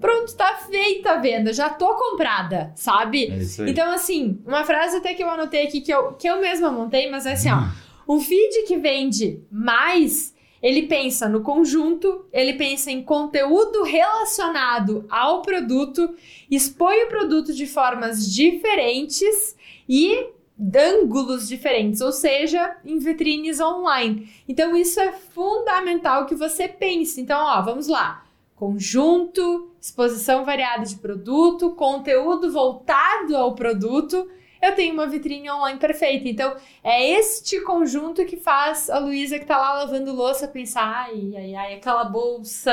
Speaker 2: Pronto, tá feita a venda, já tô comprada, sabe?
Speaker 1: É.
Speaker 2: Então, assim, uma frase até que eu anotei aqui que eu, que eu mesma montei, mas é assim, ó. [LAUGHS] Um feed que vende mais, ele pensa no conjunto, ele pensa em conteúdo relacionado ao produto, expõe o produto de formas diferentes e ângulos diferentes, ou seja, em vitrines online. Então, isso é fundamental que você pense. Então, ó, vamos lá. Conjunto, exposição variada de produto, conteúdo voltado ao produto. Eu tenho uma vitrine online perfeita. Então, é este conjunto que faz a Luísa que tá lá lavando louça pensar: ai, ai, ai, aquela bolsa.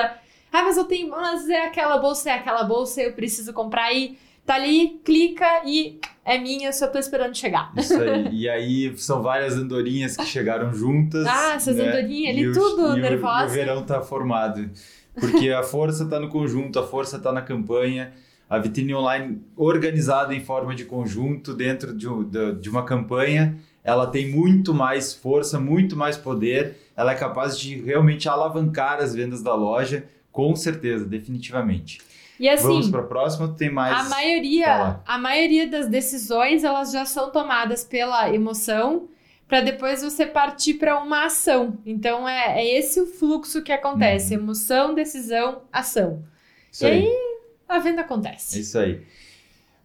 Speaker 2: Ah, mas eu tenho. Mas é aquela bolsa, é aquela bolsa, eu preciso comprar e tá ali, clica e é minha, só tô esperando chegar.
Speaker 1: Isso aí. [LAUGHS] E aí são várias andorinhas que chegaram juntas.
Speaker 2: Ah, essas
Speaker 1: né?
Speaker 2: andorinhas ali, tudo
Speaker 1: e o-
Speaker 2: nervosa.
Speaker 1: E o verão tá formado. Porque a força tá no conjunto, a força tá na campanha. A vitrine online organizada em forma de conjunto dentro de, um- da- de uma campanha, ela tem muito mais força, muito mais poder. Ela é capaz de realmente alavancar as vendas da loja, com certeza, definitivamente.
Speaker 2: E assim.
Speaker 1: Vamos para a próxima, tem mais.
Speaker 2: A maioria, a maioria das decisões, elas já são tomadas pela emoção para depois você partir para uma ação. Então é, é esse o fluxo que acontece: emoção, decisão, ação.
Speaker 1: Isso
Speaker 2: e
Speaker 1: aí.
Speaker 2: aí a venda acontece.
Speaker 1: isso aí.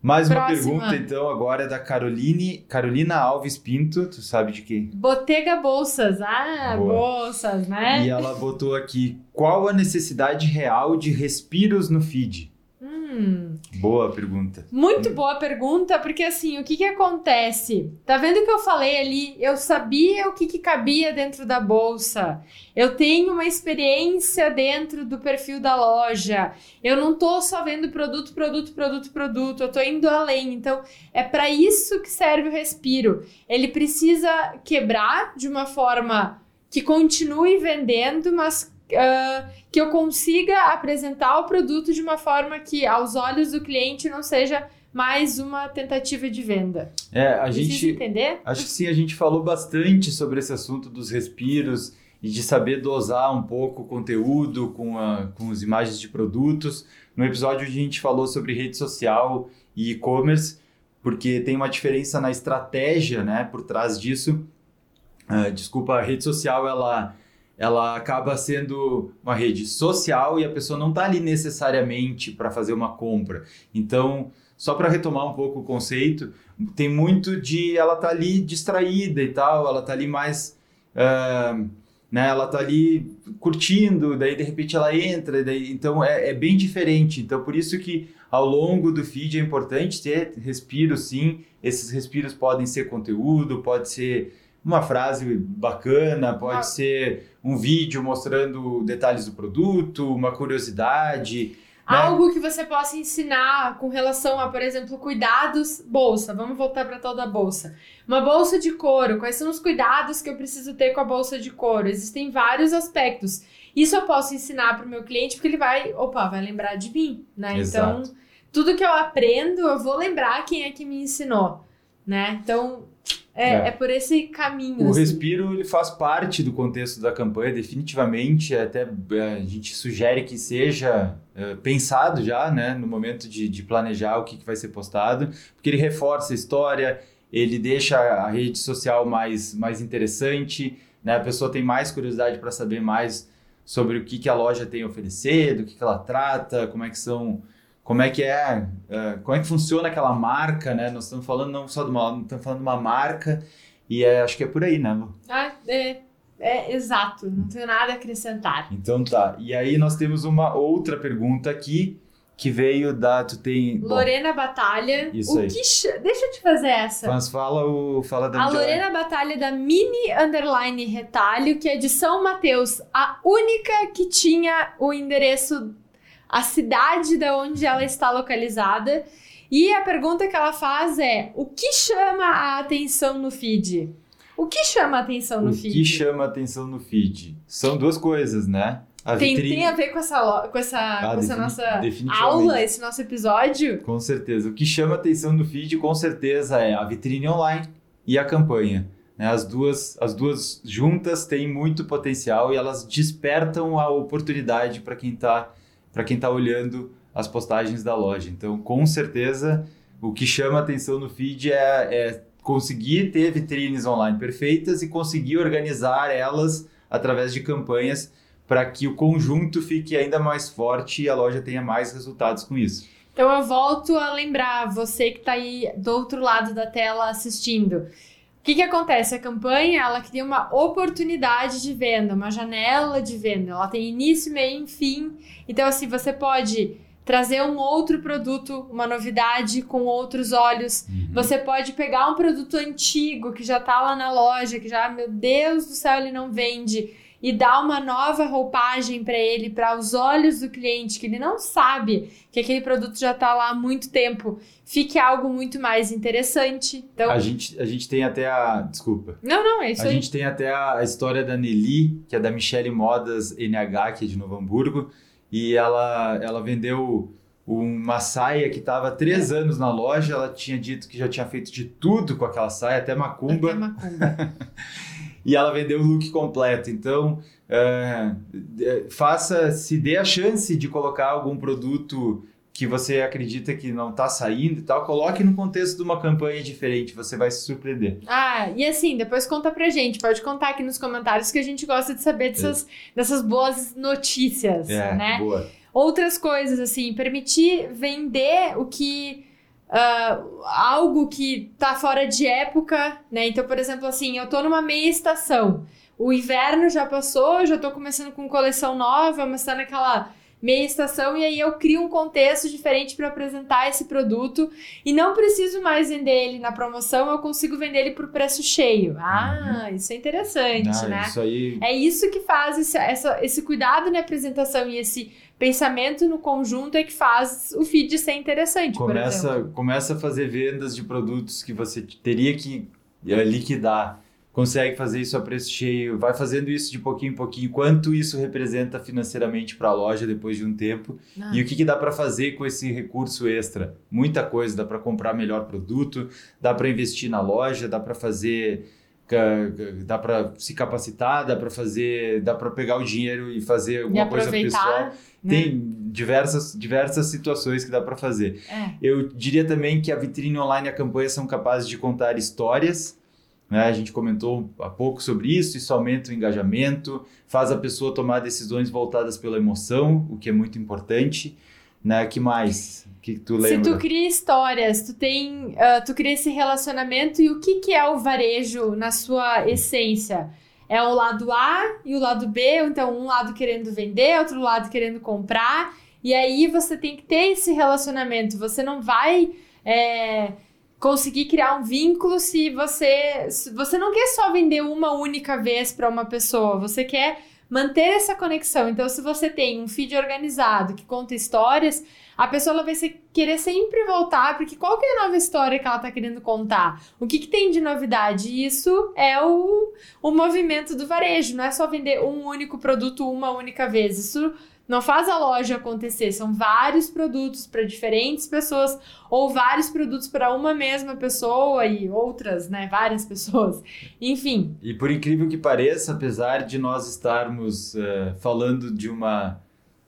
Speaker 1: Mais uma
Speaker 2: Próxima.
Speaker 1: pergunta, então, agora é da Caroline, Carolina Alves Pinto, tu sabe de quem?
Speaker 2: Botega Bolsas. Ah,
Speaker 1: Boa.
Speaker 2: bolsas, né?
Speaker 1: E ela botou aqui, qual a necessidade real de respiros no feed?
Speaker 2: Hum, Hum.
Speaker 1: Boa pergunta.
Speaker 2: Muito boa pergunta, porque assim, o que que acontece? Tá vendo que eu falei ali? Eu sabia o que que cabia dentro da bolsa. Eu tenho uma experiência dentro do perfil da loja. Eu não tô só vendo produto, produto, produto, produto. Eu tô indo além. Então, é para isso que serve o respiro. Ele precisa quebrar de uma forma que continue vendendo, mas uh, que eu consiga apresentar o produto de uma forma que, aos olhos do cliente, não seja mais uma tentativa de venda.
Speaker 1: É, a Precisa gente.
Speaker 2: entender?
Speaker 1: Acho que sim, a gente falou bastante sobre esse assunto dos respiros e de saber dosar um pouco o conteúdo com, a, com as imagens de produtos. No episódio a gente falou sobre rede social e e-commerce, porque tem uma diferença na estratégia né, por trás disso. Uh, desculpa, a rede social ela ela acaba sendo uma rede social e a pessoa não está ali necessariamente para fazer uma compra. Então, só para retomar um pouco o conceito, tem muito de ela tá ali distraída e tal, ela tá ali mais. Uh, né, ela tá ali curtindo, daí de repente ela entra, daí, então é, é bem diferente. Então, por isso que ao longo do feed é importante ter respiro, sim. Esses respiros podem ser conteúdo, pode ser uma frase bacana, pode ah. ser um vídeo mostrando detalhes do produto, uma curiosidade.
Speaker 2: Né? Algo que você possa ensinar com relação a, por exemplo, cuidados bolsa. Vamos voltar para toda a bolsa. Uma bolsa de couro. Quais são os cuidados que eu preciso ter com a bolsa de couro? Existem vários aspectos. Isso eu posso ensinar para o meu cliente porque ele vai, opa, vai lembrar de mim, né?
Speaker 1: Exato.
Speaker 2: Então, tudo que eu aprendo, eu vou lembrar quem é que me ensinou, né? Então, é, é, é, por esse caminho.
Speaker 1: O assim. respiro ele faz parte do contexto da campanha, definitivamente. Até é, a gente sugere que seja é, pensado já, né, no momento de, de planejar o que, que vai ser postado, porque ele reforça a história, ele deixa a rede social mais, mais interessante, né, a pessoa tem mais curiosidade para saber mais sobre o que, que a loja tem a oferecer, do que, que ela trata, como é que são como é que é, uh, como é que funciona aquela marca, né? Nós estamos falando não só de uma, estamos falando de uma marca e é, acho que é por aí, né? Lu?
Speaker 2: Ah, é, é exato, não tenho nada a acrescentar.
Speaker 1: Então tá. E aí nós temos uma outra pergunta aqui que veio da tu tem
Speaker 2: Lorena bom, Batalha.
Speaker 1: Isso
Speaker 2: o
Speaker 1: aí.
Speaker 2: Que, deixa eu te fazer essa.
Speaker 1: Mas fala o fala da
Speaker 2: A Lorena Batalha da Mini Underline Retalho, que é de São Mateus, a única que tinha o endereço a cidade da onde ela está localizada. E a pergunta que ela faz é: o que chama a atenção no feed? O que chama a atenção no
Speaker 1: o
Speaker 2: feed?
Speaker 1: O que chama a atenção no feed? São duas coisas, né?
Speaker 2: A tem, vitrine... tem a ver com essa, com essa, ah, com essa nossa aula, esse nosso episódio?
Speaker 1: Com certeza. O que chama a atenção no feed, com certeza, é a vitrine online e a campanha. Né? As, duas, as duas juntas têm muito potencial e elas despertam a oportunidade para quem está para quem está olhando as postagens da loja. Então, com certeza, o que chama atenção no feed é, é conseguir ter vitrines online perfeitas e conseguir organizar elas através de campanhas para que o conjunto fique ainda mais forte e a loja tenha mais resultados com isso.
Speaker 2: Então eu volto a lembrar, você que está aí do outro lado da tela assistindo, que, que acontece? A campanha ela cria uma oportunidade de venda, uma janela de venda. Ela tem início, meio e fim. Então, assim, você pode trazer um outro produto, uma novidade com outros olhos. Uhum. Você pode pegar um produto antigo que já está lá na loja, que já, meu Deus do céu, ele não vende e dar uma nova roupagem para ele, para os olhos do cliente, que ele não sabe que aquele produto já está lá há muito tempo, fique algo muito mais interessante. Então,
Speaker 1: a gente, a gente tem até a. Desculpa.
Speaker 2: Não, não, é isso
Speaker 1: a
Speaker 2: aí.
Speaker 1: A gente tem até a história da Nelly, que é da Michelle Modas NH, que é de Novo Hamburgo, e ela, ela vendeu uma saia que estava três é. anos na loja. Ela tinha dito que já tinha feito de tudo com aquela saia, até macumba.
Speaker 2: Até macumba. [LAUGHS]
Speaker 1: e ela vendeu o look completo. Então, é, faça, se dê a chance de colocar algum produto que você acredita que não está saindo e tal, coloque no contexto de uma campanha diferente, você vai se surpreender.
Speaker 2: Ah, e assim, depois conta pra gente, pode contar aqui nos comentários que a gente gosta de saber dessas, é. dessas boas notícias,
Speaker 1: é,
Speaker 2: né?
Speaker 1: Boa.
Speaker 2: Outras coisas, assim, permitir vender o que uh, algo que tá fora de época, né? Então, por exemplo, assim, eu tô numa meia estação. O inverno já passou, já tô começando com coleção nova, mas tá naquela meia estação e aí eu crio um contexto diferente para apresentar esse produto e não preciso mais vender ele na promoção, eu consigo vender ele por preço cheio. Ah, uhum. isso é interessante, ah, né?
Speaker 1: Isso aí...
Speaker 2: É isso que faz esse, essa, esse cuidado na apresentação e esse pensamento no conjunto é que faz o feed ser interessante.
Speaker 1: Começa, começa a fazer vendas de produtos que você teria que eh, liquidar. Consegue fazer isso a preço cheio, vai fazendo isso de pouquinho em pouquinho. Quanto isso representa financeiramente para a loja depois de um tempo? Ah. E o que, que dá para fazer com esse recurso extra? Muita coisa. Dá para comprar melhor produto, dá para investir na loja, dá para fazer dá para se capacitar, dá para fazer, dá para pegar o dinheiro e fazer alguma e coisa pessoal. Né? Tem diversas, diversas situações que dá para fazer. É. Eu diria também que a vitrine online e a campanha são capazes de contar histórias. Né? A gente comentou há pouco sobre isso, isso aumenta o engajamento, faz a pessoa tomar decisões voltadas pela emoção, o que é muito importante. Né? que mais? que tu lembra?
Speaker 2: Se tu cria histórias, tu tem, uh, tu cria esse relacionamento e o que que é o varejo na sua essência? É o lado A e o lado B, então um lado querendo vender, outro lado querendo comprar, e aí você tem que ter esse relacionamento. Você não vai é, conseguir criar um vínculo se você se você não quer só vender uma única vez para uma pessoa. Você quer manter essa conexão. Então, se você tem um feed organizado que conta histórias, a pessoa vai se, querer sempre voltar, porque qual é a nova história que ela está querendo contar? O que, que tem de novidade? Isso é o, o movimento do varejo, não é só vender um único produto uma única vez. Isso não faz a loja acontecer, são vários produtos para diferentes pessoas ou vários produtos para uma mesma pessoa e outras, né, várias pessoas. Enfim.
Speaker 1: E por incrível que pareça, apesar de nós estarmos uh, falando de uma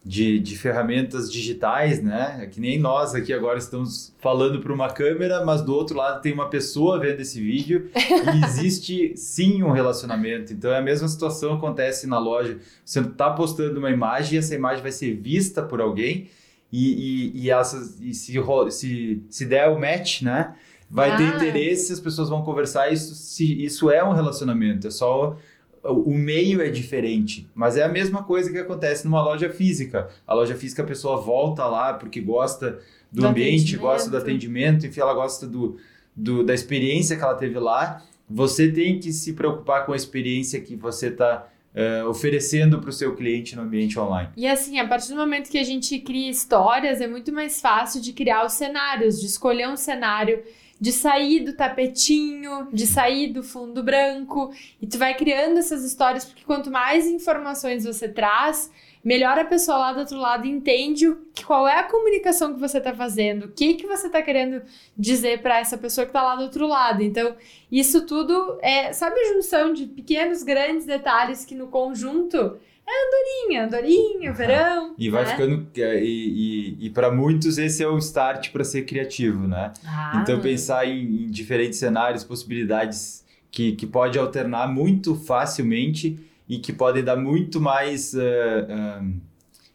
Speaker 1: de, de ferramentas digitais, né? É que nem nós aqui agora estamos falando para uma câmera, mas do outro lado tem uma pessoa vendo esse vídeo e [LAUGHS] existe sim um relacionamento. Então é a mesma situação acontece na loja. Você está postando uma imagem e essa imagem vai ser vista por alguém e, e, e, essa, e se, se, se der o match, né? Vai ah. ter interesse, as pessoas vão conversar. Isso, se, isso é um relacionamento. É só o meio é diferente, mas é a mesma coisa que acontece numa loja física. A loja física a pessoa volta lá porque gosta do, do ambiente, gosta do atendimento, enfim, ela gosta do, do, da experiência que ela teve lá. Você tem que se preocupar com a experiência que você está Uh, oferecendo para o seu cliente no ambiente online.
Speaker 2: E assim, a partir do momento que a gente cria histórias, é muito mais fácil de criar os cenários, de escolher um cenário de sair do tapetinho, de sair do fundo branco, e tu vai criando essas histórias porque quanto mais informações você traz, melhor a pessoa lá do outro lado entende o, qual é a comunicação que você está fazendo, o que que você está querendo dizer para essa pessoa que está lá do outro lado. Então, isso tudo é, sabe, a junção de pequenos, grandes detalhes que no conjunto é andorinha, andorinha, verão.
Speaker 1: E vai né? ficando. É, e, e, e para muitos esse é o start para ser criativo, né? Ah. Então pensar em, em, diferentes cenários, possibilidades que, que pode alternar muito facilmente e que podem dar muito mais. Uh,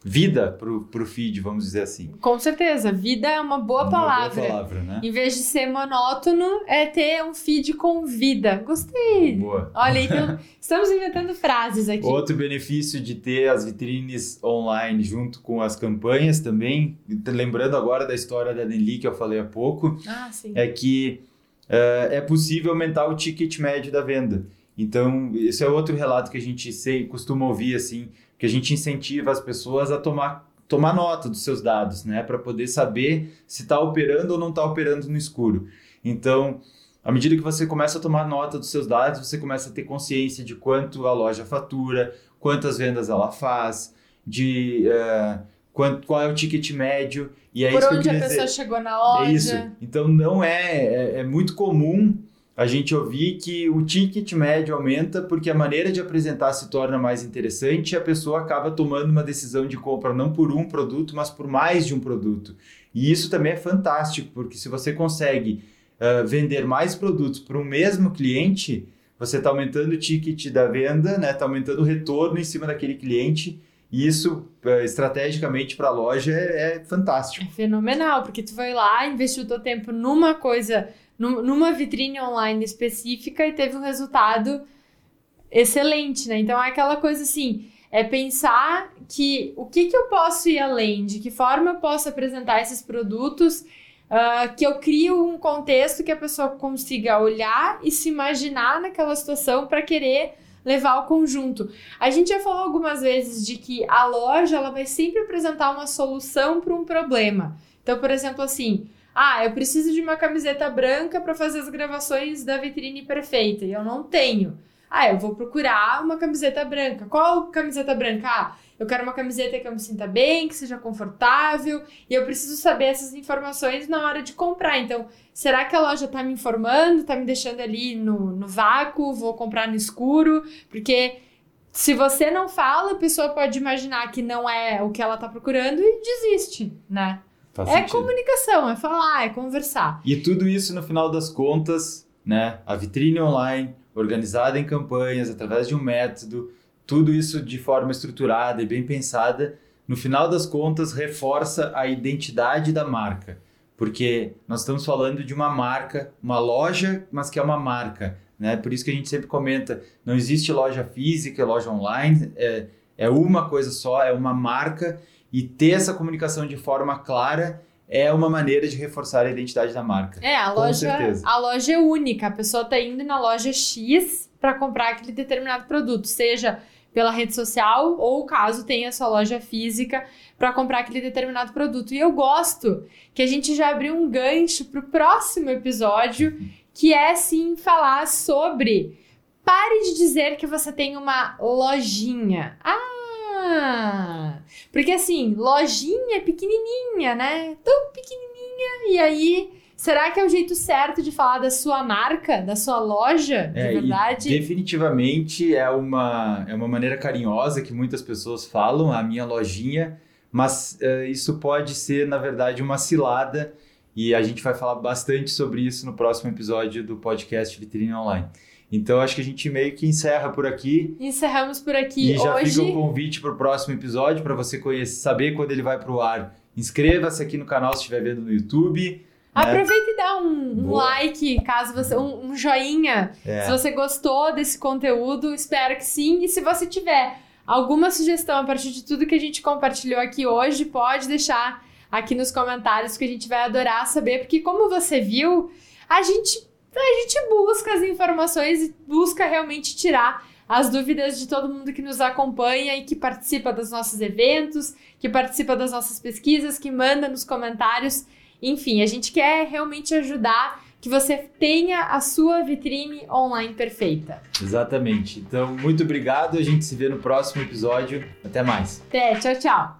Speaker 1: vida pro, pro feed, vamos dizer assim.
Speaker 2: Com certeza, vida é uma boa
Speaker 1: uma
Speaker 2: palavra.
Speaker 1: Boa palavra, né?
Speaker 2: Em vez de ser monótono, é ter um feed com vida. Gostei.
Speaker 1: Boa.
Speaker 2: Olha, então, [LAUGHS] estamos inventando frases aqui.
Speaker 1: Outro benefício de ter as vitrines online junto com as campanhas também, lembrando agora da história da Nelly que eu falei há pouco,
Speaker 2: ah,
Speaker 1: é que uh, é possível aumentar o ticket médio da venda. Então, esse é outro relato que a gente sei, costuma ouvir assim, que a gente incentiva as pessoas a tomar, tomar nota dos seus dados, né? Para poder saber se está operando ou não está operando no escuro. Então, à medida que você começa a tomar nota dos seus dados, você começa a ter consciência de quanto a loja fatura, quantas vendas ela faz, de uh, quanto, qual é o ticket médio. E é
Speaker 2: Por
Speaker 1: isso
Speaker 2: onde
Speaker 1: que
Speaker 2: a pessoa
Speaker 1: dizer.
Speaker 2: chegou na loja.
Speaker 1: É isso. Então, não é, é, é muito comum a gente ouvir que o ticket médio aumenta porque a maneira de apresentar se torna mais interessante e a pessoa acaba tomando uma decisão de compra não por um produto, mas por mais de um produto. E isso também é fantástico, porque se você consegue uh, vender mais produtos para o mesmo cliente, você está aumentando o ticket da venda, está né? Tá aumentando o retorno em cima daquele cliente. E isso, estrategicamente para a loja, é, é fantástico.
Speaker 2: É fenomenal, porque tu vai lá, investiu o teu tempo numa coisa numa vitrine online específica e teve um resultado excelente, né? Então é aquela coisa assim. É pensar que o que, que eu posso ir além, de que forma eu posso apresentar esses produtos, uh, que eu crio um contexto que a pessoa consiga olhar e se imaginar naquela situação para querer levar o conjunto. A gente já falou algumas vezes de que a loja ela vai sempre apresentar uma solução para um problema. Então, por exemplo, assim, ah, eu preciso de uma camiseta branca para fazer as gravações da vitrine perfeita e eu não tenho. Ah, eu vou procurar uma camiseta branca. Qual camiseta branca? Ah, eu quero uma camiseta que eu me sinta bem, que seja confortável, e eu preciso saber essas informações na hora de comprar. Então, será que a loja está me informando, está me deixando ali no, no vácuo, vou comprar no escuro? Porque se você não fala, a pessoa pode imaginar que não é o que ela está procurando e desiste, né? Faz é sentido. comunicação, é falar, é conversar.
Speaker 1: E tudo isso, no final das contas, né? A vitrine online organizada em campanhas, através de um método, tudo isso de forma estruturada e bem pensada, no final das contas reforça a identidade da marca, porque nós estamos falando de uma marca, uma loja, mas que é uma marca, né? Por isso que a gente sempre comenta, não existe loja física, loja online, é, é uma coisa só, é uma marca e ter essa comunicação de forma clara é uma maneira de reforçar a identidade da marca.
Speaker 2: É, a loja, a loja é única. A pessoa está indo na loja X para comprar aquele determinado produto, seja pela rede social ou caso tenha sua loja física para comprar aquele determinado produto. E eu gosto que a gente já abriu um gancho para o próximo episódio, que é sim falar sobre pare de dizer que você tem uma lojinha. Ah! Porque assim, lojinha pequenininha, né? Tão pequenininha. E aí, será que é o jeito certo de falar da sua marca, da sua loja, de é, verdade?
Speaker 1: definitivamente é uma, é uma maneira carinhosa que muitas pessoas falam, a minha lojinha, mas uh, isso pode ser, na verdade, uma cilada. E a gente vai falar bastante sobre isso no próximo episódio do podcast Vitrine Online. Então acho que a gente meio que encerra por aqui.
Speaker 2: Encerramos por aqui
Speaker 1: e
Speaker 2: já
Speaker 1: hoje. fica o convite para o próximo episódio para você conhecer, saber quando ele vai para o ar. Inscreva-se aqui no canal se estiver vendo no YouTube.
Speaker 2: Né? Aproveita e dá um, um like, caso você. Um, um joinha. É. Se você gostou desse conteúdo, espero que sim. E se você tiver alguma sugestão a partir de tudo que a gente compartilhou aqui hoje, pode deixar aqui nos comentários que a gente vai adorar saber, porque como você viu, a gente então a gente busca as informações e busca realmente tirar as dúvidas de todo mundo que nos acompanha e que participa dos nossos eventos, que participa das nossas pesquisas, que manda nos comentários. Enfim, a gente quer realmente ajudar que você tenha a sua vitrine online perfeita.
Speaker 1: Exatamente. Então, muito obrigado. A gente se vê no próximo episódio. Até mais.
Speaker 2: Até, tchau, tchau.